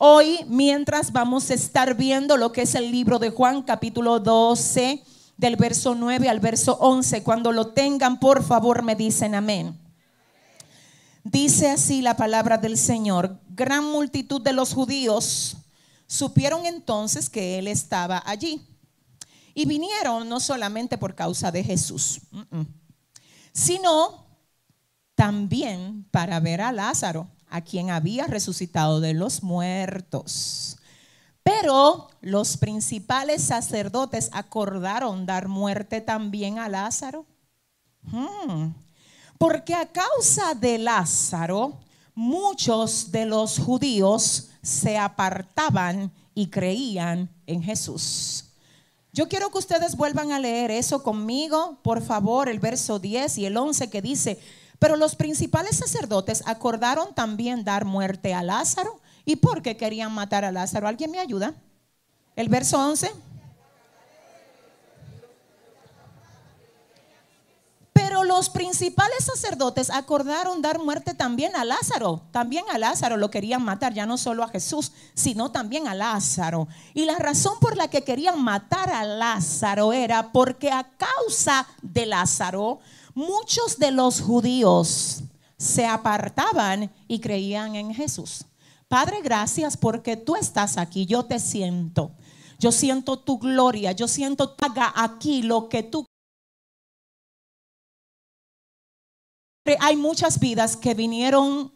Hoy, mientras vamos a estar viendo lo que es el libro de Juan, capítulo 12, del verso 9 al verso 11. Cuando lo tengan, por favor, me dicen amén. Dice así la palabra del Señor. Gran multitud de los judíos supieron entonces que Él estaba allí. Y vinieron no solamente por causa de Jesús, sino también para ver a Lázaro a quien había resucitado de los muertos. Pero los principales sacerdotes acordaron dar muerte también a Lázaro. Hmm. Porque a causa de Lázaro, muchos de los judíos se apartaban y creían en Jesús. Yo quiero que ustedes vuelvan a leer eso conmigo, por favor, el verso 10 y el 11 que dice, pero los principales sacerdotes acordaron también dar muerte a Lázaro. ¿Y por qué querían matar a Lázaro? ¿Alguien me ayuda? El verso 11. Pero los principales sacerdotes acordaron dar muerte también a Lázaro. También a Lázaro lo querían matar, ya no solo a Jesús, sino también a Lázaro. Y la razón por la que querían matar a Lázaro era porque a causa de Lázaro, muchos de los judíos se apartaban y creían en Jesús. Padre, gracias porque tú estás aquí, yo te siento. Yo siento tu gloria, yo siento haga aquí lo que tú hay muchas vidas que vinieron,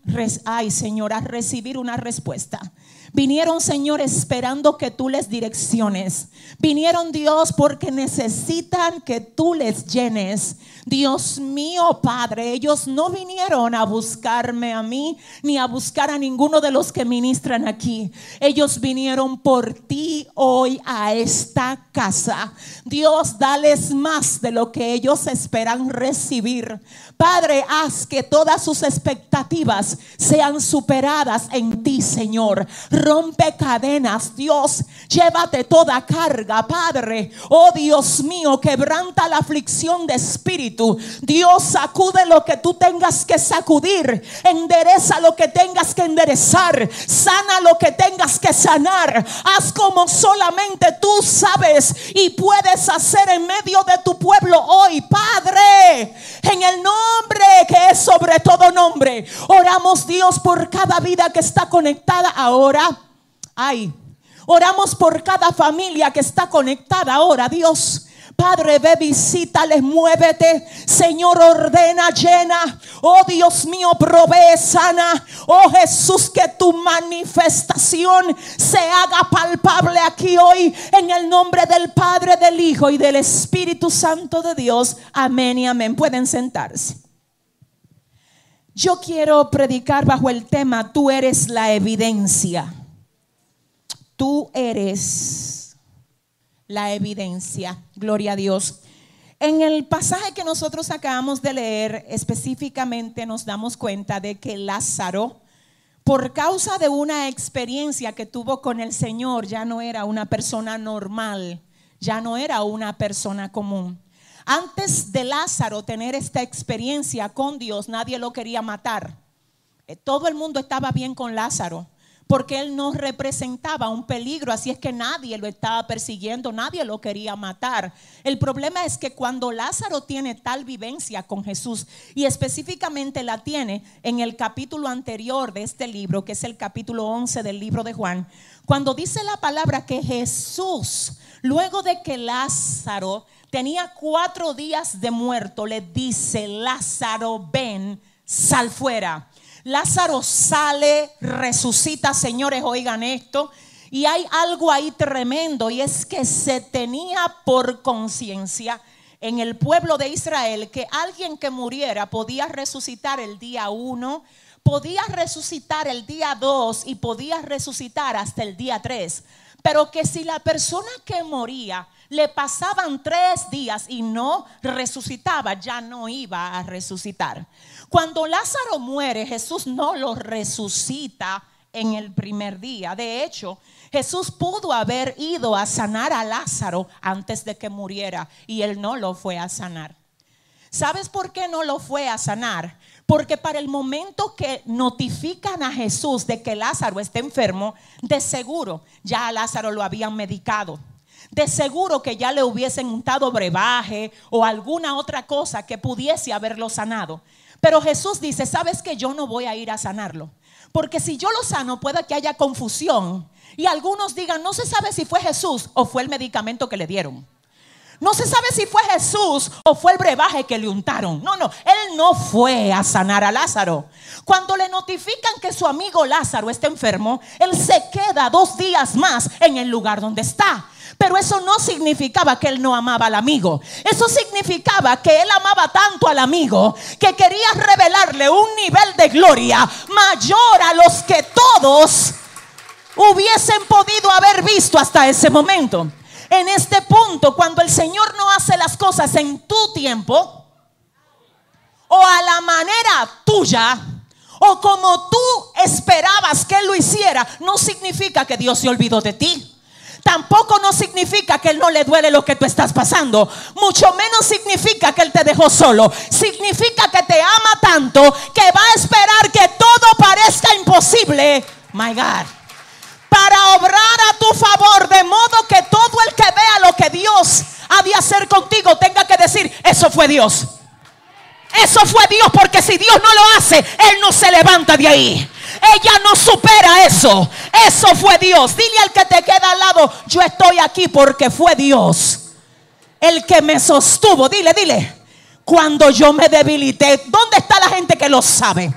ay Señor, a recibir una respuesta. Vinieron, Señor, esperando que tú les direcciones. Vinieron, Dios, porque necesitan que tú les llenes. Dios mío, Padre, ellos no vinieron a buscarme a mí ni a buscar a ninguno de los que ministran aquí. Ellos vinieron por ti hoy a esta casa. Dios, dales más de lo que ellos esperan recibir. Padre, haz que todas sus expectativas sean superadas en ti, Señor. Rompe cadenas, Dios. Llévate toda carga, Padre. Oh Dios mío, quebranta la aflicción de espíritu. Dios, sacude lo que tú tengas que sacudir. Endereza lo que tengas que enderezar. Sana lo que tengas que sanar. Haz como solamente tú sabes y puedes hacer en medio de tu pueblo hoy, Padre. En el nombre que es sobre todo nombre. Oramos Dios por cada vida que está conectada ahora. Ay, oramos por cada familia que está conectada ahora, Dios. Padre, ve, visítales, muévete. Señor, ordena, llena. Oh Dios mío, provee, sana. Oh Jesús, que tu manifestación se haga palpable aquí hoy. En el nombre del Padre, del Hijo y del Espíritu Santo de Dios. Amén y amén. Pueden sentarse. Yo quiero predicar bajo el tema, tú eres la evidencia. Tú eres la evidencia. Gloria a Dios. En el pasaje que nosotros acabamos de leer, específicamente nos damos cuenta de que Lázaro, por causa de una experiencia que tuvo con el Señor, ya no era una persona normal, ya no era una persona común. Antes de Lázaro tener esta experiencia con Dios, nadie lo quería matar. Eh, todo el mundo estaba bien con Lázaro porque él no representaba un peligro, así es que nadie lo estaba persiguiendo, nadie lo quería matar. El problema es que cuando Lázaro tiene tal vivencia con Jesús, y específicamente la tiene en el capítulo anterior de este libro, que es el capítulo 11 del libro de Juan, cuando dice la palabra que Jesús, luego de que Lázaro tenía cuatro días de muerto, le dice, Lázaro, ven, sal fuera. Lázaro sale, resucita, señores, oigan esto. Y hay algo ahí tremendo y es que se tenía por conciencia en el pueblo de Israel que alguien que muriera podía resucitar el día uno, podía resucitar el día dos y podía resucitar hasta el día tres. Pero que si la persona que moría le pasaban tres días y no resucitaba, ya no iba a resucitar. Cuando Lázaro muere, Jesús no lo resucita en el primer día. De hecho, Jesús pudo haber ido a sanar a Lázaro antes de que muriera y él no lo fue a sanar. ¿Sabes por qué no lo fue a sanar? Porque para el momento que notifican a Jesús de que Lázaro está enfermo, de seguro ya a Lázaro lo habían medicado. De seguro que ya le hubiesen untado brebaje o alguna otra cosa que pudiese haberlo sanado. Pero Jesús dice, ¿sabes que yo no voy a ir a sanarlo? Porque si yo lo sano, puede que haya confusión. Y algunos digan, no se sabe si fue Jesús o fue el medicamento que le dieron. No se sabe si fue Jesús o fue el brebaje que le untaron. No, no, él no fue a sanar a Lázaro. Cuando le notifican que su amigo Lázaro está enfermo, él se queda dos días más en el lugar donde está. Pero eso no significaba que él no amaba al amigo. Eso significaba que él amaba tanto al amigo que quería revelarle un nivel de gloria mayor a los que todos hubiesen podido haber visto hasta ese momento en este punto, cuando el Señor no hace las cosas en tu tiempo o a la manera tuya o como tú esperabas que Él lo hiciera, no significa que Dios se olvidó de ti. Tampoco no significa que Él no le duele lo que tú estás pasando. Mucho menos significa que Él te dejó solo. Significa que te ama tanto que va a esperar que todo parezca imposible. My God para obrar a tu favor, de modo que todo el que vea lo que Dios ha de hacer contigo tenga que decir, eso fue Dios. Eso fue Dios, porque si Dios no lo hace, Él no se levanta de ahí. Ella no supera eso. Eso fue Dios. Dile al que te queda al lado, yo estoy aquí porque fue Dios el que me sostuvo. Dile, dile. Cuando yo me debilité, ¿dónde está la gente que lo sabe?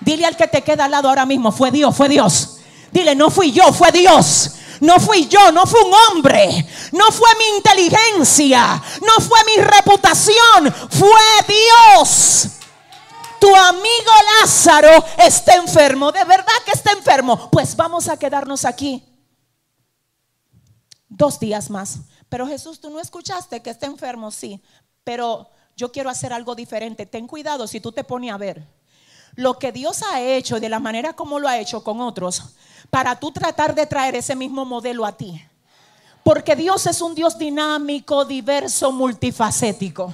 Dile al que te queda al lado ahora mismo, fue Dios, fue Dios. Dile, no fui yo, fue Dios. No fui yo, no fue un hombre, no fue mi inteligencia, no fue mi reputación, fue Dios. Tu amigo Lázaro está enfermo, de verdad que está enfermo. Pues vamos a quedarnos aquí dos días más. Pero Jesús, tú no escuchaste que está enfermo, sí, pero yo quiero hacer algo diferente. Ten cuidado si tú te pones a ver lo que Dios ha hecho de la manera como lo ha hecho con otros para tú tratar de traer ese mismo modelo a ti. Porque Dios es un Dios dinámico, diverso, multifacético.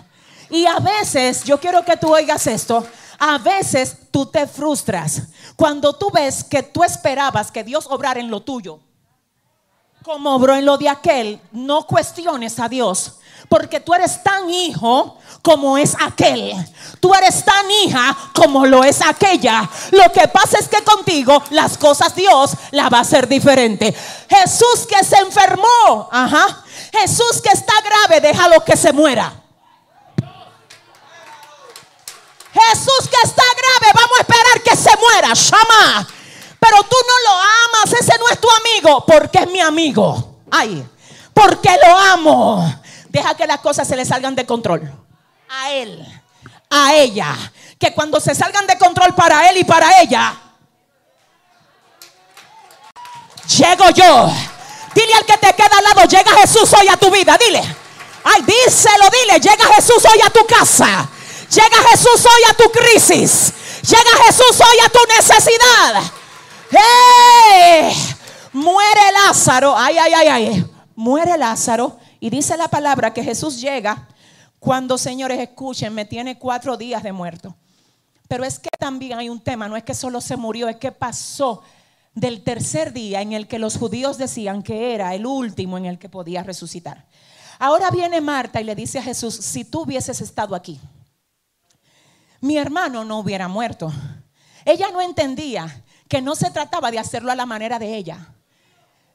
Y a veces, yo quiero que tú oigas esto, a veces tú te frustras cuando tú ves que tú esperabas que Dios obrara en lo tuyo. Como obró en lo de aquel, no cuestiones a Dios, porque tú eres tan hijo como es aquel. Tú eres tan hija como lo es aquella. Lo que pasa es que contigo las cosas Dios la va a hacer diferente. Jesús que se enfermó, ajá. Jesús que está grave, déjalo que se muera. Jesús que está grave, vamos a esperar que se muera, llama. Pero tú no lo amas, ese no es tu amigo, porque es mi amigo. Ay, porque lo amo. Deja que las cosas se le salgan de control a él, a ella. Que cuando se salgan de control para él y para ella, llego yo. Dile al que te queda al lado, llega Jesús hoy a tu vida, dile. Ay, díselo, dile, llega Jesús hoy a tu casa. Llega Jesús hoy a tu crisis. Llega Jesús hoy a tu necesidad. ¡Hey! Muere Lázaro. Ay, ay, ay, ay. Muere Lázaro. Y dice la palabra que Jesús llega cuando, señores, escuchen, me tiene cuatro días de muerto. Pero es que también hay un tema, no es que solo se murió, es que pasó del tercer día en el que los judíos decían que era el último en el que podía resucitar. Ahora viene Marta y le dice a Jesús, si tú hubieses estado aquí, mi hermano no hubiera muerto. Ella no entendía que no se trataba de hacerlo a la manera de ella.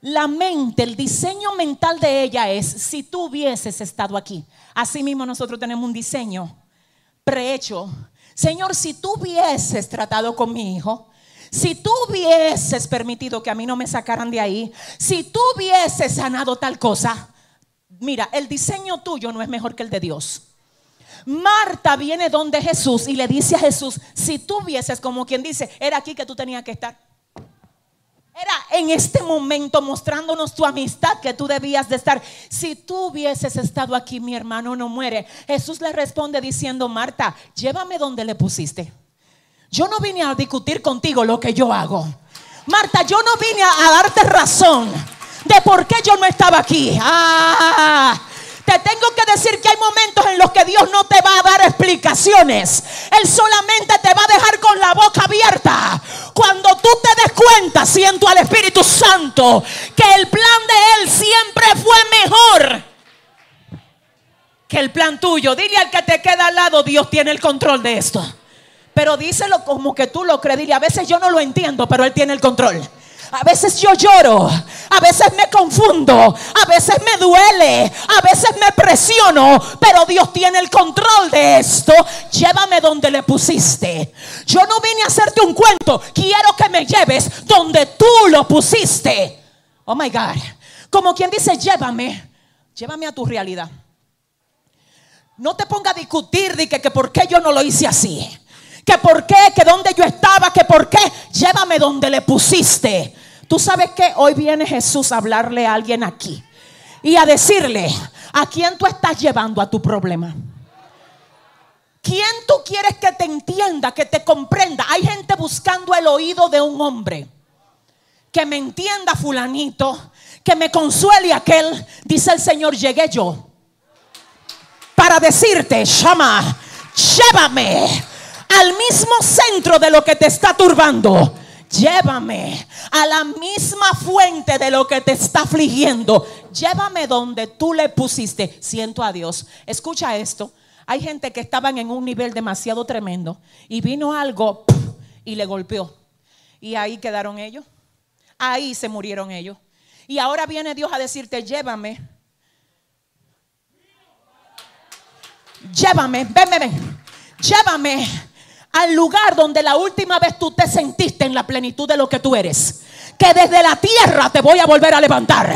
La mente, el diseño mental de ella es, si tú hubieses estado aquí. Asimismo nosotros tenemos un diseño prehecho. Señor, si tú hubieses tratado con mi hijo, si tú hubieses permitido que a mí no me sacaran de ahí, si tú hubieses sanado tal cosa, mira, el diseño tuyo no es mejor que el de Dios. Marta viene donde Jesús y le dice a Jesús, si tú hubieses, como quien dice, era aquí que tú tenías que estar. Era en este momento mostrándonos tu amistad que tú debías de estar. Si tú hubieses estado aquí, mi hermano no muere. Jesús le responde diciendo, Marta, llévame donde le pusiste. Yo no vine a discutir contigo lo que yo hago. Marta, yo no vine a, darte razón de por qué yo no estaba aquí. Ah, Te tengo que decir que hay momentos en los que Dios no te va a dar explicaciones. Él solamente te va a dejar con la boca abierta. Cuando tú te des cuenta, siento al Espíritu Santo, que el plan de Él siempre fue mejor que el plan tuyo. Dile al que te queda al lado, Dios tiene el control de esto. Pero díselo como que tú lo crees. Dile, a veces yo no lo entiendo, pero Él tiene el control. A veces yo lloro, a veces me confundo, a veces me duele, a veces me presiono, pero Dios tiene el control de esto. Llévame donde le pusiste. Yo no vine a hacerte un cuento, quiero que me lleves donde tú lo pusiste. Oh my God. Como quien dice, llévame, llévame a tu realidad. No te ponga a discutir de que, que por qué yo no lo hice así que por qué, que dónde yo estaba, que por qué, llévame donde le pusiste. Tú sabes que hoy viene Jesús a hablarle a alguien aquí y a decirle, ¿a quién tú estás llevando a tu problema? ¿Quién tú quieres que te entienda, que te comprenda? Hay gente buscando el oído de un hombre. Que me entienda fulanito, que me consuele aquel. Dice el Señor, llegué yo. Para decirte, llama, llévame al mismo centro de lo que te está turbando. Llévame a la misma fuente de lo que te está afligiendo. Llévame donde tú le pusiste. Siento a Dios. Escucha esto. Hay gente que estaban en un nivel demasiado tremendo y vino algo y le golpeó. Y ahí quedaron ellos. Ahí se murieron ellos. Y ahora viene Dios a decirte, llévame. Llévame, ven, ven, ven. Llévame al lugar donde la última vez tú te sentiste en la plenitud de lo que tú eres. Que desde la tierra te voy a volver a levantar.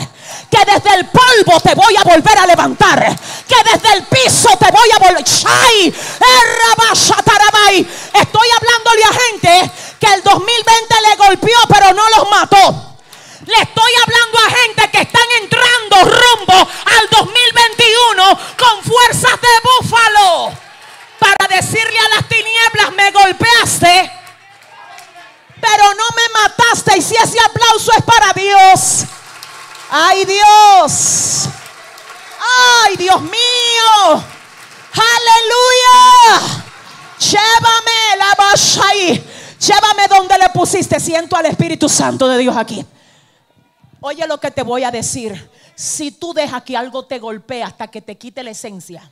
Que desde el polvo te voy a volver a levantar. Que desde el piso te voy a volver. Estoy hablándole a gente que el 2020 le golpeó, pero no los mató. Le estoy hablando a gente que están entrando rumbo al 2021 con fuerzas de búfalo para decirle a las tinieblas, me golpeaste, pero no me mataste. Y si ese aplauso es para Dios, ay Dios, ay Dios mío, aleluya. Llévame la ahí. Llévame donde le pusiste. Siento al Espíritu Santo de Dios aquí. Oye lo que te voy a decir. Si tú dejas que algo te golpee hasta que te quite la esencia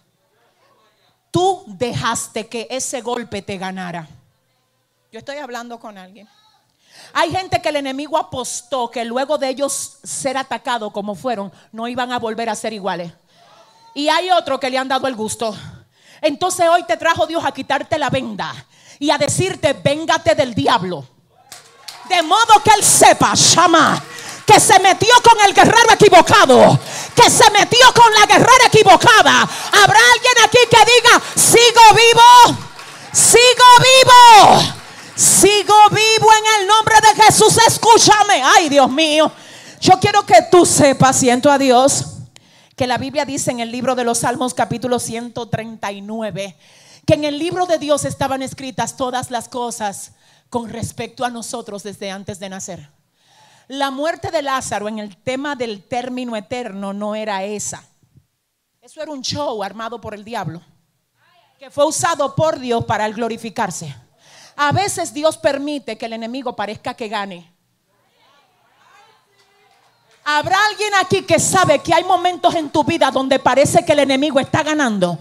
tú dejaste que ese golpe te ganara. Yo estoy hablando con alguien. Hay gente que el enemigo apostó que luego de ellos ser atacados como fueron, no iban a volver a ser iguales. Y hay otro que le han dado el gusto. Entonces hoy te trajo Dios a quitarte la venda y a decirte, véngate del diablo. De modo que él sepa, llama que se metió con el guerrero equivocado, que se metió con la guerrera equivocada. Habrá alguien aquí que diga, sigo vivo, sigo vivo, sigo vivo en el nombre de Jesús. Escúchame, ay Dios mío. Yo quiero que tú sepas, siento a Dios, que la Biblia dice en el libro de los Salmos capítulo 139, que en el libro de Dios estaban escritas todas las cosas con respecto a nosotros desde antes de nacer. La muerte de Lázaro en el tema del término eterno no era esa. Eso era un show armado por el diablo, que fue usado por Dios para glorificarse. A veces Dios permite que el enemigo parezca que gane. ¿Habrá alguien aquí que sabe que hay momentos en tu vida donde parece que el enemigo está ganando?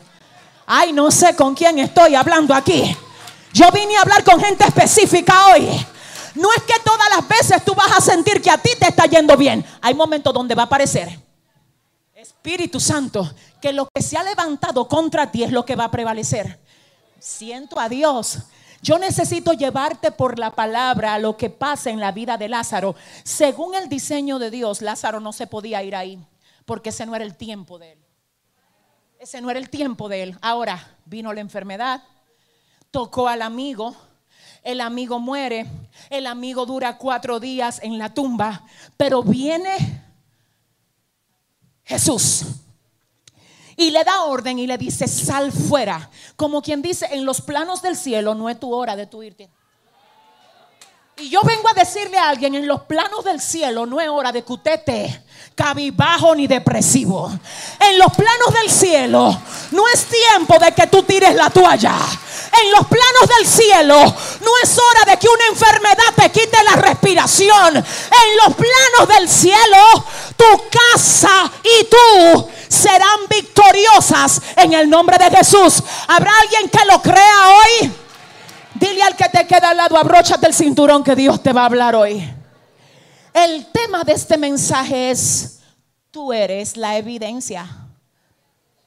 Ay, no sé con quién estoy hablando aquí. Yo vine a hablar con gente específica hoy. No es que todas las veces tú vas a sentir que a ti te está yendo bien. Hay momentos donde va a aparecer. Espíritu Santo, que lo que se ha levantado contra ti es lo que va a prevalecer. Siento a Dios. Yo necesito llevarte por la palabra a lo que pasa en la vida de Lázaro. Según el diseño de Dios, Lázaro no se podía ir ahí, porque ese no era el tiempo de él. Ese no era el tiempo de él. Ahora vino la enfermedad, tocó al amigo, el amigo muere, el amigo dura cuatro días en la tumba, pero viene Jesús y le da orden y le dice, sal fuera. Como quien dice, en los planos del cielo no es tu hora de tu irte. Y yo vengo a decirle a alguien, en los planos del cielo no es hora de que usted esté cabibajo ni depresivo. En los planos del cielo no es tiempo de que tú tires la toalla. En los planos del cielo no es hora de que una enfermedad te quite la respiración. En los planos del cielo tu casa y tú serán victoriosas en el nombre de Jesús. ¿Habrá alguien que lo crea hoy? Dile al que te queda al lado, abróchate el cinturón que Dios te va a hablar hoy. El tema de este mensaje es, tú eres la evidencia.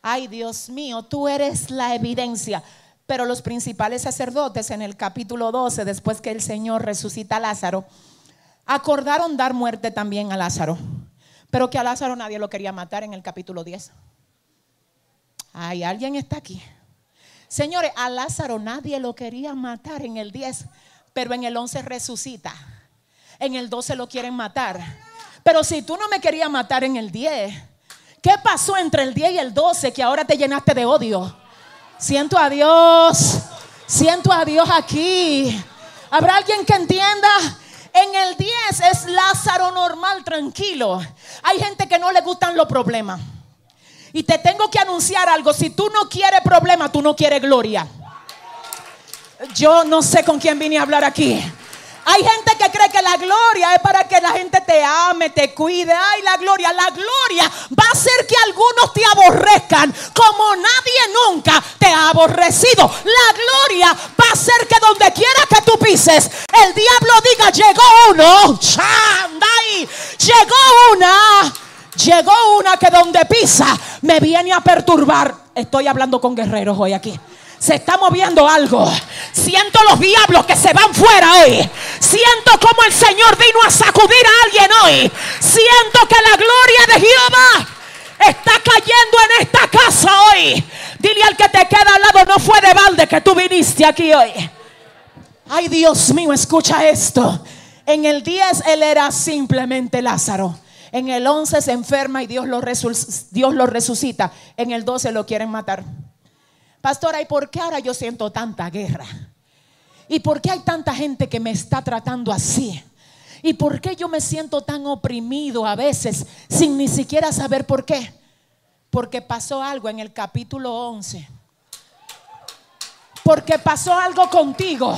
Ay, Dios mío, tú eres la evidencia. Pero los principales sacerdotes en el capítulo 12, después que el Señor resucita a Lázaro, acordaron dar muerte también a Lázaro. Pero que a Lázaro nadie lo quería matar en el capítulo 10. Ay, alguien está aquí. Señores, a Lázaro nadie lo quería matar en el 10, pero en el 11 resucita. En el 12 lo quieren matar. Pero si tú no me querías matar en el 10, ¿qué pasó entre el 10 y el 12 que ahora te llenaste de odio? Siento a Dios, siento a Dios aquí. ¿Habrá alguien que entienda? En el 10 es Lázaro normal, tranquilo. Hay gente que no le gustan los problemas. Y te tengo que anunciar algo. Si tú no quieres problema, tú no quieres gloria. Yo no sé con quién vine a hablar aquí. Hay gente que cree que la gloria es para que la gente te ame, te cuide. Ay, la gloria, la gloria va a hacer que algunos te aborrezcan como nadie nunca te ha aborrecido. La gloria va a hacer que donde quiera que tú pises, el diablo diga, llegó uno, chandai, llegó una Llegó una que donde pisa me viene a perturbar. Estoy hablando con guerreros hoy aquí. Se está moviendo algo. Siento los diablos que se van fuera hoy. Siento como el Señor vino a sacudir a alguien hoy. Siento que la gloria de Jehová está cayendo en esta casa hoy. Dile al que te queda al lado, no fue de balde que tú viniste aquí hoy. Ay Dios mío, escucha esto. En el 10 él era simplemente Lázaro. En el 11 se enferma y Dios lo, resucita. En el 12 lo quieren matar. Pastora, ¿y por qué ahora yo siento tanta guerra? ¿Y por qué hay tanta gente que me está tratando así? ¿Y por qué yo me siento tan oprimido a veces sin ni siquiera saber por qué? Porque pasó algo en el capítulo 11. Porque pasó algo contigo.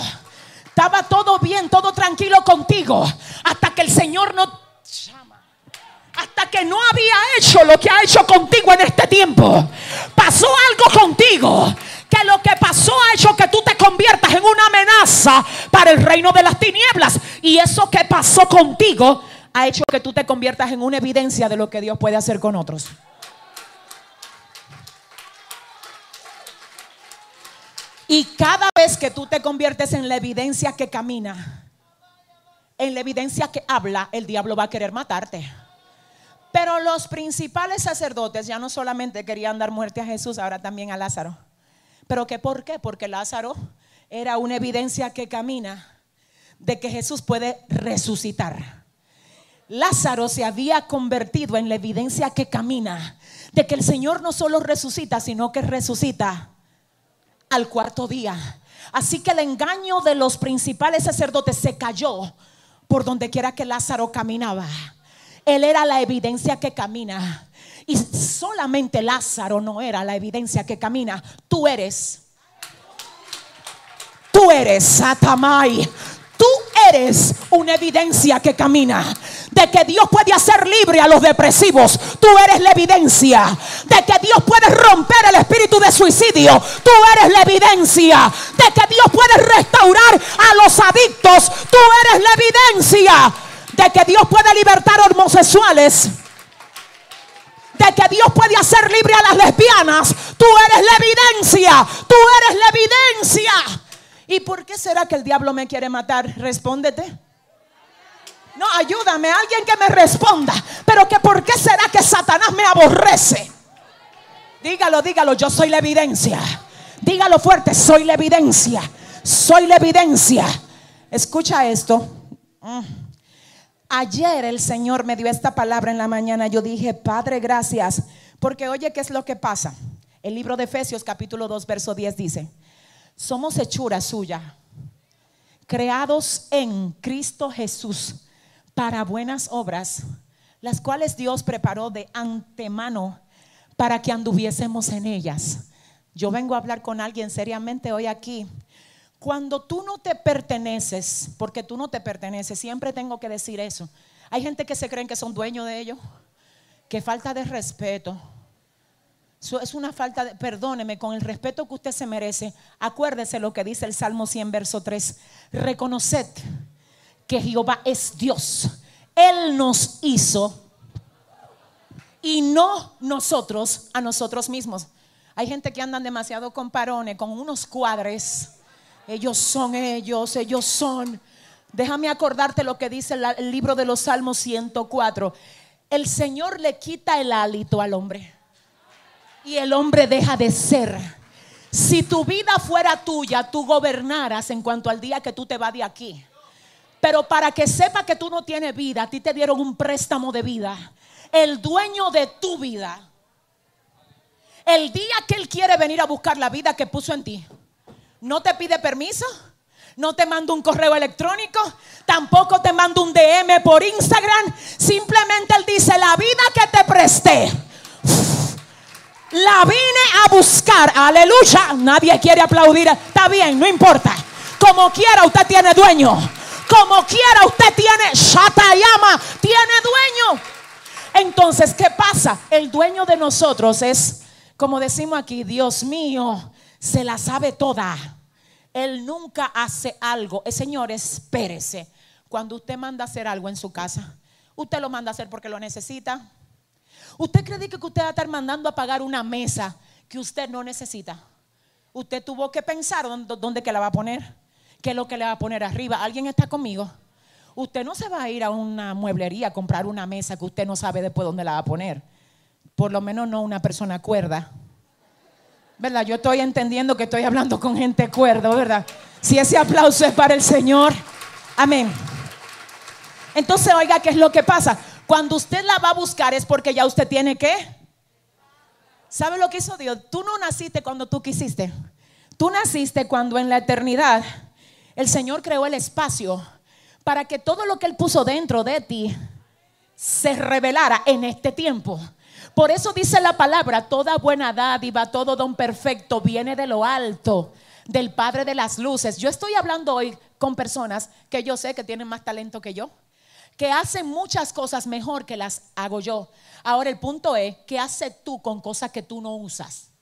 Estaba todo bien, todo tranquilo contigo. Hasta que el Señor no hasta que no había hecho lo que ha hecho contigo en este tiempo. Pasó algo contigo. Que lo que pasó ha hecho que tú te conviertas en una amenaza para el reino de las tinieblas. Y eso que pasó contigo ha hecho que tú te conviertas en una evidencia de lo que Dios puede hacer con otros. Y cada vez que tú te conviertes en la evidencia que camina, en la evidencia que habla, el diablo va a querer matarte. Pero los principales sacerdotes ya no solamente querían dar muerte a Jesús, ahora también a Lázaro. ¿Pero qué por qué? Porque Lázaro era una evidencia que camina de que Jesús puede resucitar. Lázaro se había convertido en la evidencia que camina de que el Señor no solo resucita, sino que resucita al cuarto día. Así que el engaño de los principales sacerdotes se cayó por donde quiera que Lázaro caminaba. Él era la evidencia que camina. Y solamente Lázaro no era la evidencia que camina. Tú eres. Tú eres Satamai. Tú eres una evidencia que camina. De que Dios puede hacer libre a los depresivos. Tú eres la evidencia. De que Dios puede romper el espíritu de suicidio. Tú eres la evidencia. De que Dios puede restaurar a los adictos. Tú eres la evidencia de que Dios puede libertar homosexuales, de que Dios puede hacer libre a las lesbianas. Tú eres la evidencia, tú eres la evidencia. ¿Y por qué será que el diablo me quiere matar? Respóndete. No, ayúdame, alguien que me responda. Pero que por qué será que Satanás me aborrece? Dígalo, dígalo, yo soy la evidencia. Dígalo fuerte, soy la evidencia. Soy la evidencia. Escucha esto. Mm. Ayer el Señor me dio esta palabra en la mañana. Yo dije, Padre, gracias. Porque oye, ¿qué es lo que pasa? El libro de Efesios capítulo 2, verso 10 dice, somos hechura suya, creados en Cristo Jesús para buenas obras, las cuales Dios preparó de antemano para que anduviésemos en ellas. Yo vengo a hablar con alguien seriamente hoy aquí. Cuando tú no te perteneces, porque tú no te perteneces, siempre tengo que decir eso. Hay gente que se creen que son dueños de ellos. Que falta de respeto. Es una falta de, perdóneme, con el respeto que usted se merece, acuérdese lo que dice el Salmo 100, verso 3. Reconoced que Jehová es Dios. Él nos hizo y no nosotros a nosotros mismos. Hay gente que andan demasiado con parones, con unos cuadres. Ellos son ellos, ellos son. Déjame acordarte lo que dice el libro de los Salmos 104. El Señor le quita el hálito al hombre y el hombre deja de ser. Si tu vida fuera tuya, tú gobernaras en cuanto al día que tú te vas de aquí. Pero para que sepa que tú no tienes vida, a ti te dieron un préstamo de vida. El dueño de tu vida. El día que Él quiere venir a buscar la vida que puso en ti, no te pide permiso, no te manda un correo electrónico, tampoco te manda un DM por Instagram. Simplemente Él dice, la vida que te presté, la vine a buscar. Aleluya. Nadie quiere aplaudir. Está bien, no importa. Como quiera, usted tiene dueño. Como quiera, usted tiene Shatayama, tiene dueño. Entonces, ¿qué pasa? El dueño de nosotros es, como decimos aquí, Dios mío, se la sabe toda. Él nunca hace algo. El Señor, espérese. Cuando usted manda a hacer algo en su casa, usted lo manda a hacer porque lo necesita. Usted cree que usted va a estar mandando a pagar una mesa que usted no necesita. Usted tuvo que pensar dónde, dónde que la va a poner qué es lo que le va a poner arriba. ¿Alguien está conmigo? Usted no se va a ir a una mueblería a comprar una mesa que usted no sabe después dónde la va a poner. Por lo menos no una persona cuerda. ¿Verdad? Yo estoy entendiendo que estoy hablando con gente cuerda, ¿verdad? Si ese aplauso es para el Señor. Amén. Entonces, oiga, ¿qué es lo que pasa? Cuando usted la va a buscar es porque ya usted tiene que. ¿Sabe lo que hizo Dios? Tú no naciste cuando tú quisiste. Tú naciste cuando en la eternidad el Señor creó el espacio para que todo lo que Él puso dentro de ti se revelara en este tiempo. Por eso dice la palabra, toda buena dádiva, todo don perfecto viene de lo alto, del Padre de las Luces. Yo estoy hablando hoy con personas que yo sé que tienen más talento que yo, que hacen muchas cosas mejor que las hago yo. Ahora el punto es, ¿qué haces tú con cosas que tú no usas?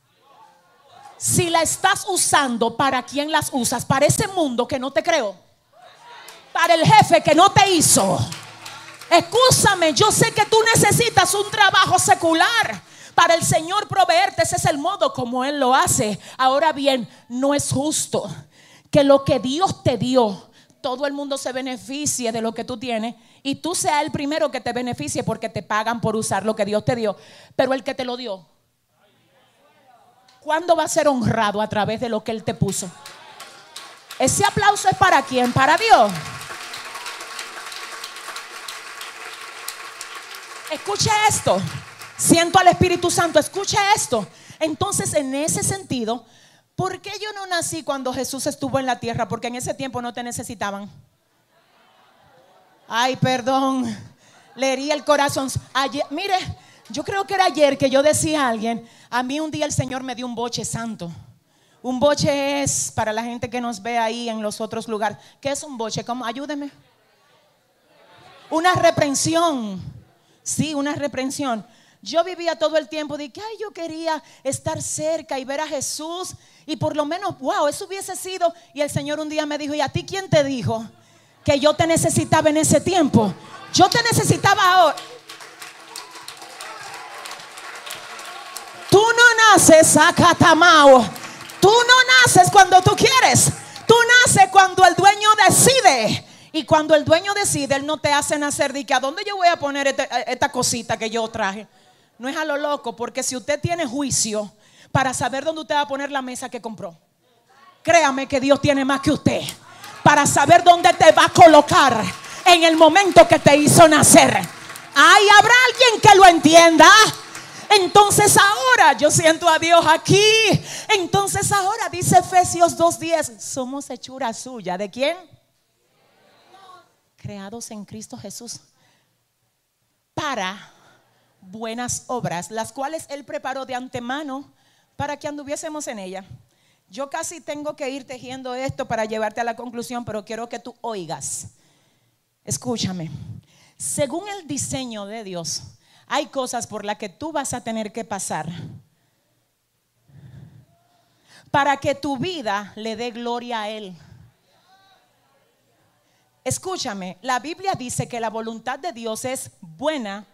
si la estás usando, ¿para quién las usas? Para ese mundo que no te creó. Para el jefe que no te hizo. Escúchame, yo sé que tú necesitas un trabajo secular para el Señor proveerte. Ese es el modo como Él lo hace. Ahora bien, no es justo que lo que Dios te dio, todo el mundo se beneficie de lo que tú tienes y tú seas el primero que te beneficie porque te pagan por usar lo que Dios te dio. Pero el que te lo dio ¿Cuándo va a ser honrado a través de lo que Él te puso? Ese aplauso es para quién? Para Dios. Escuche esto. Siento al Espíritu Santo. Escuche esto. Entonces, en ese sentido, ¿por qué yo no nací cuando Jesús estuvo en la tierra? Porque en ese tiempo no te necesitaban. Ay, perdón. Le herí el corazón. Mire, yo creo que era ayer que yo decía a alguien, a mí un día el Señor me dio un boche santo. Un boche es, para la gente que nos ve ahí en los otros lugares, ¿qué es un boche? ¿Cómo? Ayúdeme. Una reprensión. Sí, una reprensión. Yo vivía todo el tiempo de que ay, yo quería estar cerca y ver a Jesús y por lo menos, wow, eso hubiese sido. Y el Señor un día me dijo, ¿y a ti quién te dijo que yo te necesitaba en ese tiempo? Yo te necesitaba ahora. Tú no naces acatamao. Tú no naces cuando tú quieres. Tú naces cuando el dueño decide. Y cuando el dueño decide, él no te hace nacer de que a dónde yo voy a poner este, esta cosita que yo traje. No es a lo loco, porque si usted tiene juicio para saber dónde usted va a poner la mesa que compró, créame que Dios tiene más que usted para saber dónde te va a colocar en el momento que te hizo nacer. Ay, habrá alguien que lo entienda. Entonces ahora yo siento a Dios aquí. Entonces ahora dice Efesios 2.10, somos hechura suya. ¿De quién? Creados en Cristo Jesús para buenas obras, las cuales Él preparó de antemano para que anduviésemos en ella. Yo casi tengo que ir tejiendo esto para llevarte a la conclusión, pero quiero que tú oigas. Escúchame. Según el diseño de Dios, hay cosas por las que tú vas a tener que pasar para que tu vida le dé gloria a Él. Escúchame, la Biblia dice que la voluntad de Dios es buena,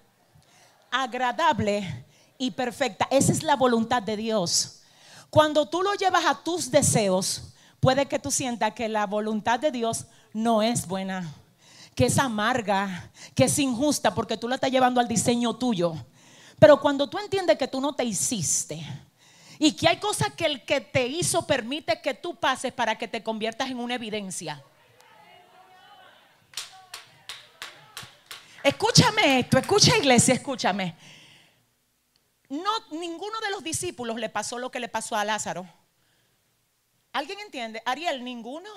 agradable y perfecta. Esa es la voluntad de Dios. Cuando tú lo llevas a tus deseos, puede que tú sientas que la voluntad de Dios no es buena, que es amarga, que es injusta, porque tú la estás llevando al diseño tuyo. Pero cuando tú entiendes que tú no te hiciste y que hay cosas que el que te hizo permite que tú pases para que te conviertas en una evidencia. Escúchame esto, escucha iglesia, escúchame. No, ninguno de los discípulos le pasó lo que le pasó a Lázaro. ¿Alguien entiende? Ariel, ninguno.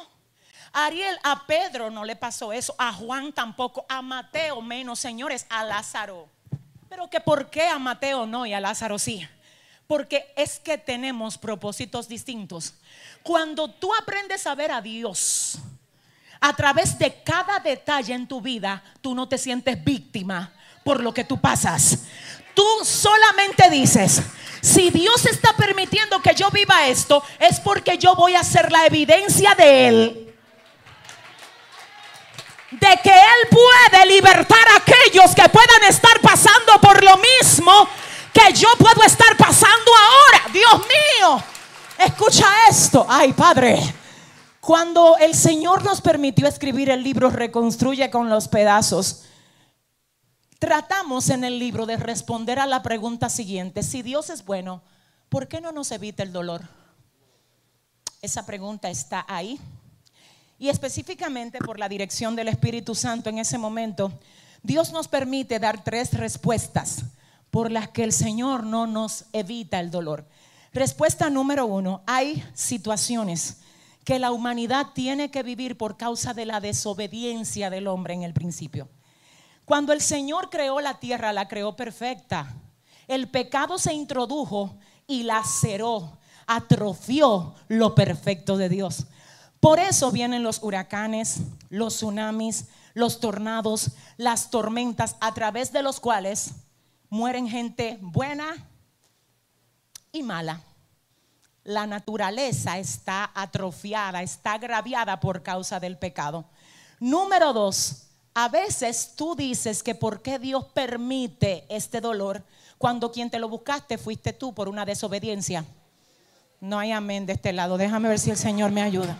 Ariel, a Pedro no le pasó eso, a Juan tampoco, a Mateo menos, señores, a Lázaro. Pero que por qué a Mateo no y a Lázaro sí? Porque es que tenemos propósitos distintos. Cuando tú aprendes a ver a Dios a través de cada detalle en tu vida, tú no te sientes víctima por lo que tú pasas. Tú solamente dices, si Dios está permitiendo que yo viva esto, es porque yo voy a ser la evidencia de Él. De que Él puede libertar a aquellos que puedan estar pasando por lo mismo que yo puedo estar pasando ahora. Dios mío, escucha esto. Ay, Padre. Cuando el Señor nos permitió escribir el libro Reconstruye con los pedazos, tratamos en el libro de responder a la pregunta siguiente, si Dios es bueno, ¿por qué no nos evita el dolor? Esa pregunta está ahí. Y específicamente por la dirección del Espíritu Santo en ese momento, Dios nos permite dar tres respuestas por las que el Señor no nos evita el dolor. Respuesta número uno, hay situaciones que la humanidad tiene que vivir por causa de la desobediencia del hombre en el principio. Cuando el Señor creó la tierra, la creó perfecta. El pecado se introdujo y laceró, atrofió lo perfecto de Dios. Por eso vienen los huracanes, los tsunamis, los tornados, las tormentas, a través de los cuales mueren gente buena y mala. La naturaleza está atrofiada, está agraviada por causa del pecado. Número dos, a veces tú dices que por qué Dios permite este dolor cuando quien te lo buscaste fuiste tú por una desobediencia. No hay amén de este lado. Déjame ver si el Señor me ayuda.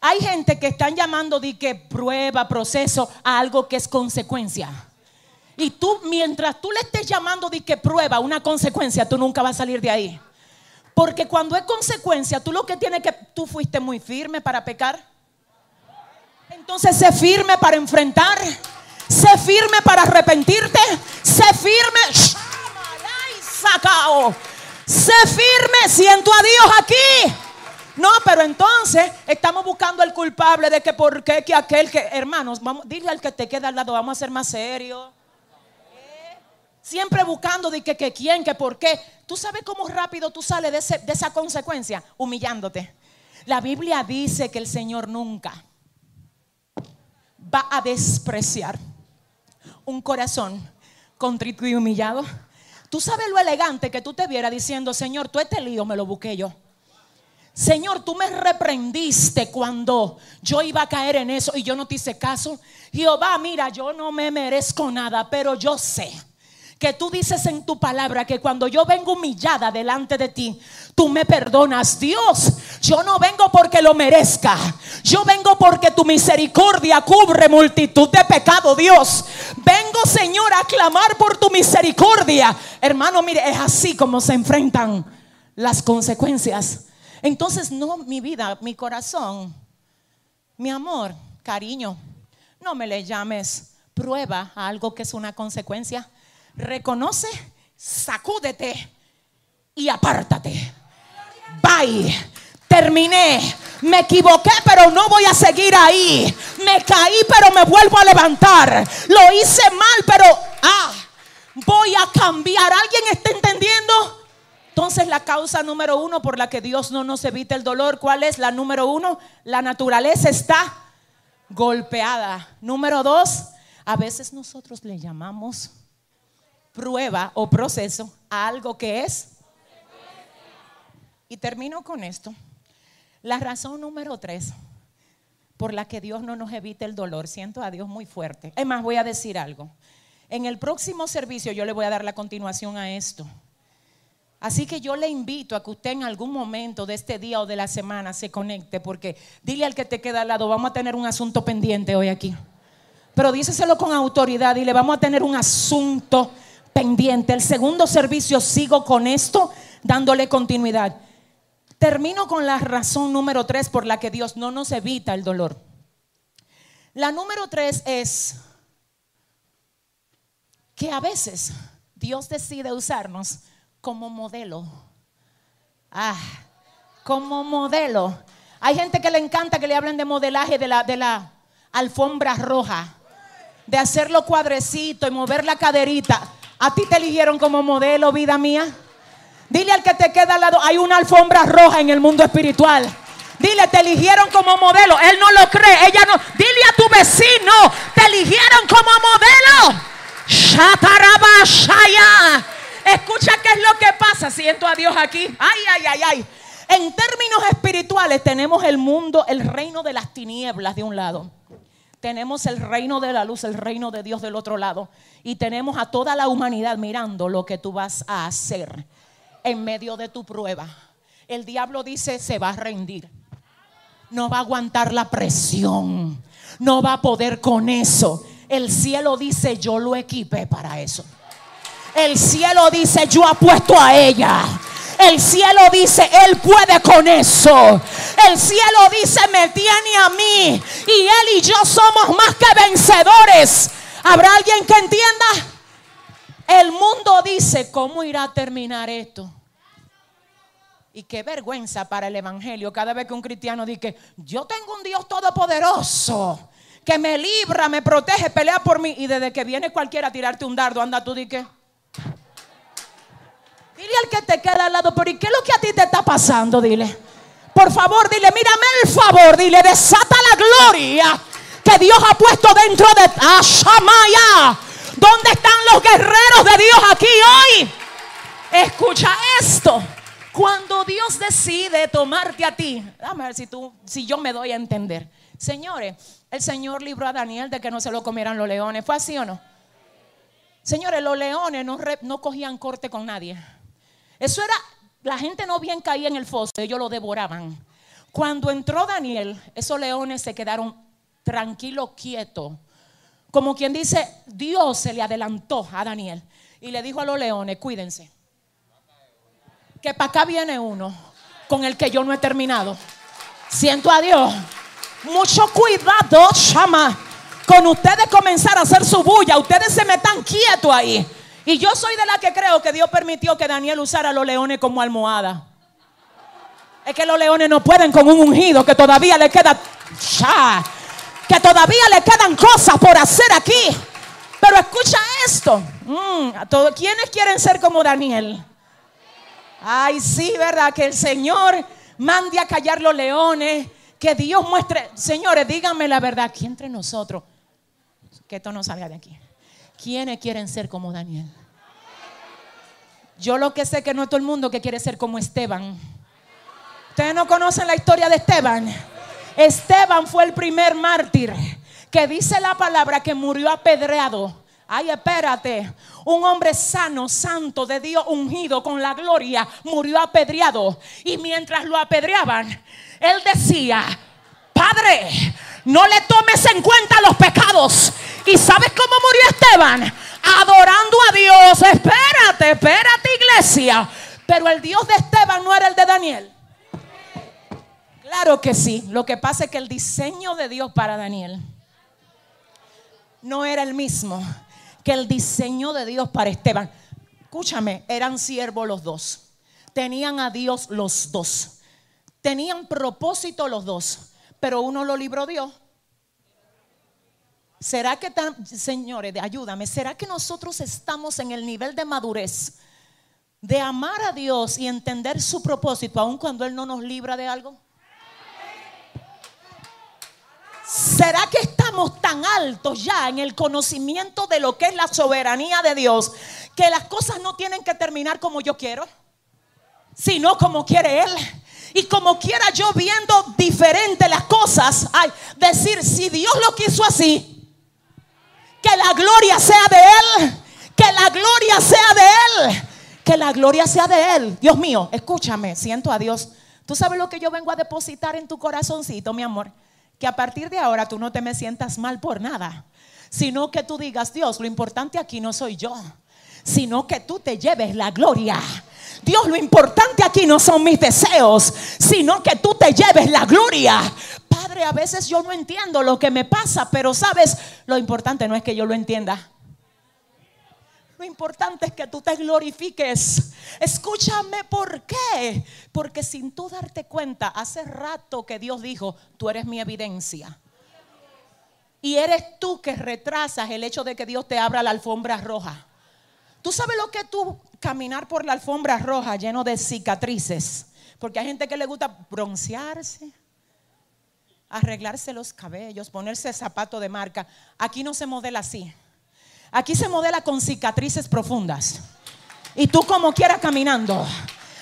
Hay gente que están llamando de que prueba, proceso a algo que es consecuencia. Y tú, mientras tú le estés llamando de que prueba una consecuencia, tú nunca vas a salir de ahí. Porque cuando es consecuencia, tú lo que tienes que, tú fuiste muy firme para pecar. Entonces sé firme para enfrentar. Sé firme para arrepentirte. Sé firme. Sé firme. Siento a Dios aquí. No, pero entonces estamos buscando al culpable de que por qué, que aquel que, hermanos, vamos, dile al que te queda al lado, vamos a ser más serios. Siempre buscando de que, quién, que por qué. ¿Tú sabes cómo rápido tú sales de, de esa consecuencia? Humillándote. La Biblia dice que el Señor nunca va a despreciar un corazón contrito y humillado. Tú sabes lo elegante que tú te vieras diciendo, Señor, tú este lío me lo busqué yo. Señor, tú me reprendiste cuando yo iba a caer en eso y yo no te hice caso. Jehová, mira, yo no me merezco nada, pero yo sé que tú dices en tu palabra que cuando yo vengo humillada delante de ti, tú me perdonas. Dios, yo no vengo porque lo merezca. Yo vengo porque tu misericordia cubre multitud de pecado, Dios. Vengo, Señor, a clamar por tu misericordia. Hermano, mire, es así como se enfrentan las consecuencias. Entonces, no, mi vida, mi corazón, mi amor, cariño, no me le llames prueba a algo que es una consecuencia reconoce, sacúdete y apártate. Bye. Terminé. Me equivoqué, pero no voy a seguir ahí. Me caí, pero me vuelvo a levantar. Lo hice mal, pero ah, voy a cambiar. ¿Alguien está entendiendo? Entonces la causa número uno por la que Dios no nos evita el dolor, ¿cuál es? La número uno, la naturaleza está golpeada. Número dos, a veces nosotros le llamamos prueba o proceso a algo que es. Y termino con esto. La razón número tres por la que Dios no nos evita el dolor, siento a Dios muy fuerte. Es más, voy a decir algo. En el próximo servicio yo le voy a dar la continuación a esto. Así que yo le invito a que usted en algún momento de este día o de la semana se conecte, porque dile al que te queda al lado, vamos a tener un asunto pendiente hoy aquí. Pero díselo con autoridad, dile, vamos a tener un asunto pendiente. El segundo servicio sigo con esto, dándole continuidad. Termino con la razón número tres por la que Dios no nos evita el dolor. La número tres es que a veces Dios decide usarnos como modelo. Ah, como modelo. Hay gente que le encanta que le hablen de modelaje de la, de la alfombra roja, de hacerlo cuadrecito y mover la caderita. ¿A ti te eligieron como modelo, vida mía? Dile al que te queda al lado, hay una alfombra roja en el mundo espiritual. Dile, te eligieron como modelo. Él no lo cree, ella no. Dile a tu vecino, te eligieron como modelo. Shatarabashaya. Escucha qué es lo que pasa. Siento a Dios aquí. Ay, ay, ay, ay. En términos espirituales tenemos el mundo, el reino de las tinieblas de un lado. Tenemos el reino de la luz, el reino de Dios del otro lado. Y tenemos a toda la humanidad mirando lo que tú vas a hacer en medio de tu prueba. El diablo dice, se va a rendir. No va a aguantar la presión. No va a poder con eso. El cielo dice, yo lo equipé para eso. El cielo dice, yo apuesto a ella. El cielo dice, Él puede con eso. El cielo dice, me tiene a mí. Y Él y yo somos más que vencedores. ¿Habrá alguien que entienda? El mundo dice, ¿cómo irá a terminar esto? Y qué vergüenza para el Evangelio cada vez que un cristiano dice, yo tengo un Dios todopoderoso que me libra, me protege, pelea por mí. Y desde que viene cualquiera a tirarte un dardo, anda tú di que... Dile al que te queda al lado, pero ¿y qué es lo que a ti te está pasando? Dile. Por favor, dile, mírame el favor, dile, desata la gloria que Dios ha puesto dentro de Ashamaya. ¿Dónde están los guerreros de Dios aquí hoy? Escucha esto. Cuando Dios decide tomarte a ti, dame ver si tú, si yo me doy a entender. Señores, el Señor libró a Daniel de que no se lo comieran los leones. ¿Fue así o no? Señores, los leones no, no cogían corte con nadie. Eso era, la gente no bien caía en el foso, ellos lo devoraban. Cuando entró Daniel, esos leones se quedaron tranquilos, quietos. Como quien dice, Dios se le adelantó a Daniel y le dijo a los leones, cuídense. Que para acá viene uno con el que yo no he terminado. Siento a Dios. Mucho cuidado, chama. Con ustedes comenzar a hacer su bulla. Ustedes se metan quietos ahí. Y yo soy de la que creo que Dios permitió que Daniel usara a los leones como almohada. Es que los leones no pueden con un ungido que todavía le queda. que todavía le quedan cosas por hacer aquí. Pero escucha esto. Mm, ¿Quiénes quieren ser como Daniel? Ay, sí, ¿verdad? Que el Señor mande a callar los leones. Que Dios muestre. Señores, díganme la verdad. Aquí entre nosotros. Que esto no salga de aquí. ¿Quiénes quieren ser como Daniel? Yo lo que sé que no es todo el mundo que quiere ser como Esteban. Ustedes no conocen la historia de Esteban. Esteban fue el primer mártir que dice la palabra que murió apedreado. Ay, espérate. Un hombre sano, santo, de Dios ungido con la gloria, murió apedreado. Y mientras lo apedreaban, él decía, Padre, no le tomes en cuenta los pecados. ¿Y sabes cómo murió Esteban? Adorando a Dios. Espérate, espérate iglesia. Pero el Dios de Esteban no era el de Daniel. Claro que sí. Lo que pasa es que el diseño de Dios para Daniel no era el mismo que el diseño de Dios para Esteban. Escúchame, eran siervos los dos. Tenían a Dios los dos. Tenían propósito los dos pero uno lo libró Dios ¿Será que, señores, ayúdame, será que nosotros estamos en el nivel de madurez de amar a Dios y entender su propósito aun cuando Él no nos libra de algo? ¿Será que estamos tan altos ya en el conocimiento de lo que es la soberanía de Dios que las cosas no tienen que terminar como yo quiero, sino como quiere Él? Y como quiera yo viendo diferente las cosas, ay, decir, si Dios lo quiso así, que la gloria sea de Él, que la gloria sea de Él, que la gloria sea de Él. Dios mío, escúchame, siento a Dios. Tú sabes lo que yo vengo a depositar en tu corazoncito, mi amor que a partir de ahora tú no te me sientas mal por nada, sino que tú digas, Dios, lo importante aquí no soy yo, sino que tú te lleves la gloria. Dios, lo importante aquí no son mis deseos, sino que tú te lleves la gloria. A veces yo no entiendo lo que me pasa, pero sabes, lo importante no es que yo lo entienda. Lo importante es que tú te glorifiques. Escúchame por qué. Porque sin tú darte cuenta, hace rato que Dios dijo, tú eres mi evidencia. Y eres tú que retrasas el hecho de que Dios te abra la alfombra roja. Tú sabes lo que tú caminar por la alfombra roja lleno de cicatrices. Porque hay gente que le gusta broncearse, arreglarse los cabellos, ponerse zapato de marca. Aquí no se modela así. Aquí se modela con cicatrices profundas. Y tú como quieras caminando.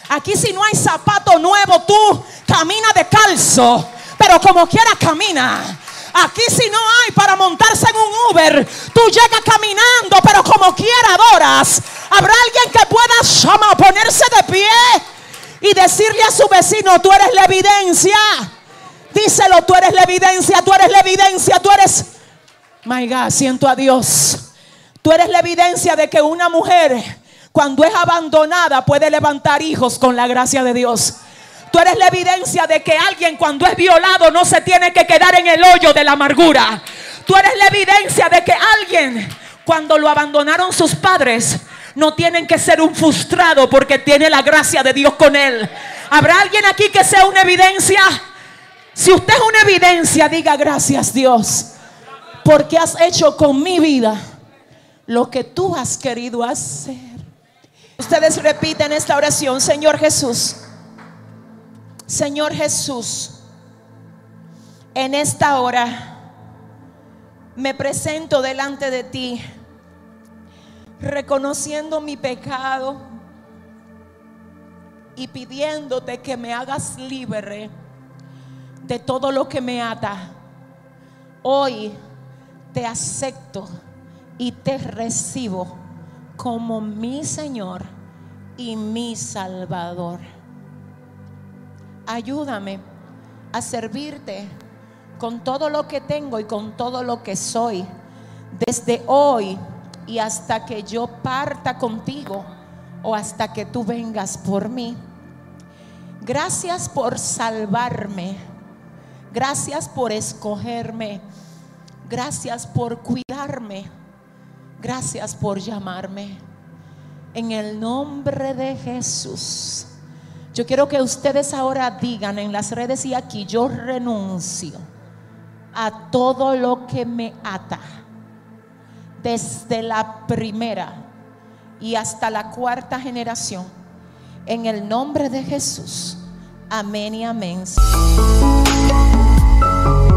Aquí si no hay zapato nuevo, tú camina de calzo. Pero como quieras camina. Aquí si no hay para montarse en un Uber, tú llegas caminando, pero como quiera adoras. Habrá alguien que pueda ponerse de pie y decirle a su vecino, tú eres la evidencia. Díselo, tú eres la evidencia, tú eres la evidencia, tú eres... My God, siento a Dios. Tú eres la evidencia de que una mujer cuando es abandonada puede levantar hijos con la gracia de Dios. Tú eres la evidencia de que alguien cuando es violado no se tiene que quedar en el hoyo de la amargura. Tú eres la evidencia de que alguien cuando lo abandonaron sus padres no tienen que ser un frustrado porque tiene la gracia de Dios con él. ¿Habrá alguien aquí que sea una evidencia? Si usted es una evidencia, diga gracias Dios. Porque has hecho con mi vida lo que tú has querido hacer. Ustedes repiten esta oración, Señor Jesús. Señor Jesús, en esta hora me presento delante de ti, reconociendo mi pecado y pidiéndote que me hagas libre de todo lo que me ata. Hoy te acepto y te recibo como mi Señor y mi Salvador. Ayúdame a servirte con todo lo que tengo y con todo lo que soy, desde hoy y hasta que yo parta contigo o hasta que tú vengas por mí. Gracias por salvarme. Gracias por escogerme. Gracias por cuidarme. Gracias por llamarme. En el nombre de Jesús. Yo quiero que ustedes ahora digan en las redes y aquí, yo renuncio a todo lo que me ata. Desde la primera y hasta la cuarta generación. En el nombre de Jesús. Amén y amén. Bye.